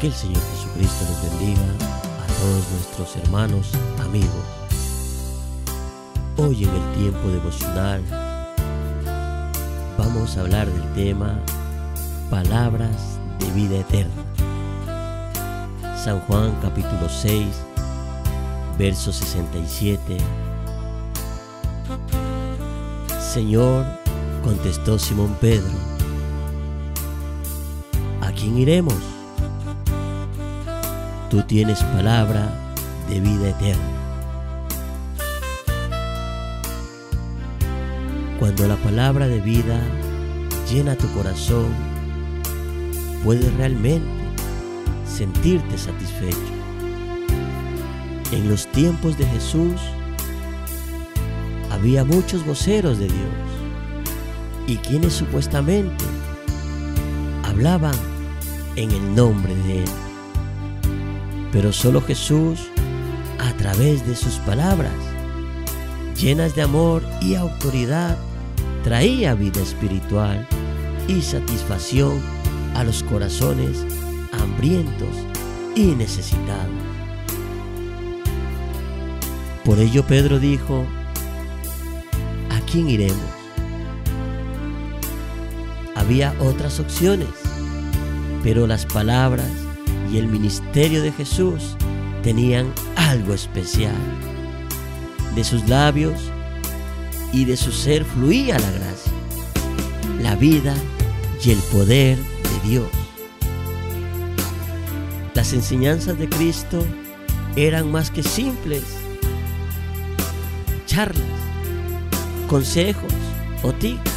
Que el Señor Jesucristo les bendiga a todos nuestros hermanos, amigos. Hoy en el tiempo devocional vamos a hablar del tema Palabras de vida eterna. San Juan capítulo 6, verso 67. Señor, contestó Simón Pedro, ¿a quién iremos? Tú tienes palabra de vida eterna. Cuando la palabra de vida llena tu corazón, puedes realmente sentirte satisfecho. En los tiempos de Jesús había muchos voceros de Dios y quienes supuestamente hablaban en el nombre de Él. Pero solo Jesús, a través de sus palabras, llenas de amor y autoridad, traía vida espiritual y satisfacción a los corazones hambrientos y necesitados. Por ello Pedro dijo, ¿a quién iremos? Había otras opciones, pero las palabras y el ministerio de Jesús tenían algo especial. De sus labios y de su ser fluía la gracia, la vida y el poder de Dios. Las enseñanzas de Cristo eran más que simples charlas, consejos o tics.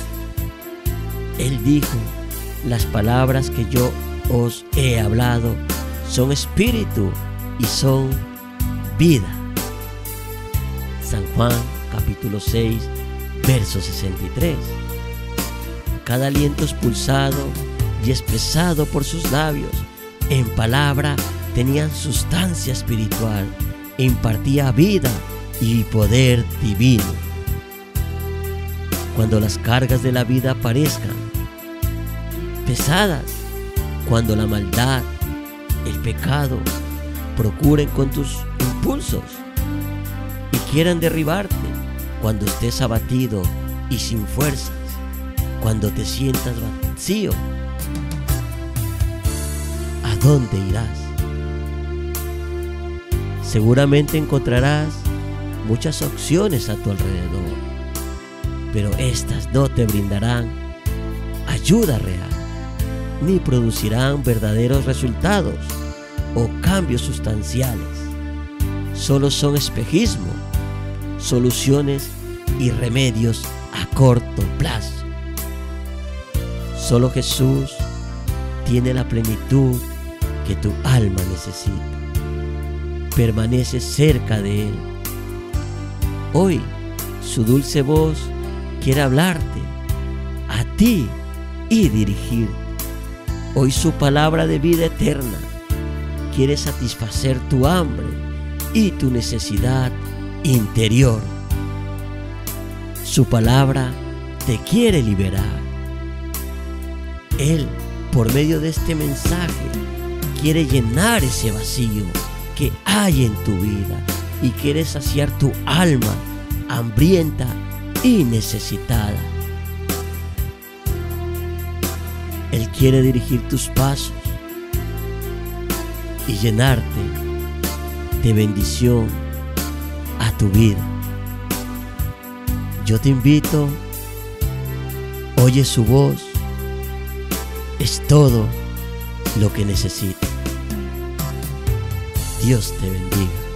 Él dijo, las palabras que yo os he hablado son espíritu y son vida. San Juan capítulo 6, verso 63. Cada aliento expulsado y expresado por sus labios en palabra tenían sustancia espiritual, impartía vida y poder divino. Cuando las cargas de la vida parezcan pesadas, cuando la maldad, el pecado procuren con tus impulsos y quieran derribarte, cuando estés abatido y sin fuerzas, cuando te sientas vacío, ¿a dónde irás? Seguramente encontrarás muchas opciones a tu alrededor, pero estas no te brindarán ayuda real, ni producirán verdaderos resultados o cambios sustanciales. Solo son espejismo, soluciones y remedios a corto plazo. Solo Jesús tiene la plenitud que tu alma necesita. Permanece cerca de Él. Hoy su dulce voz quiere hablarte a ti y dirigirte. Hoy su palabra de vida eterna quiere satisfacer tu hambre y tu necesidad interior. Su palabra te quiere liberar. Él, por medio de este mensaje, quiere llenar ese vacío que hay en tu vida y quiere saciar tu alma hambrienta y necesitada. Él quiere dirigir tus pasos y llenarte de bendición a tu vida. Yo te invito, oye su voz, es todo lo que necesitas. Dios te bendiga.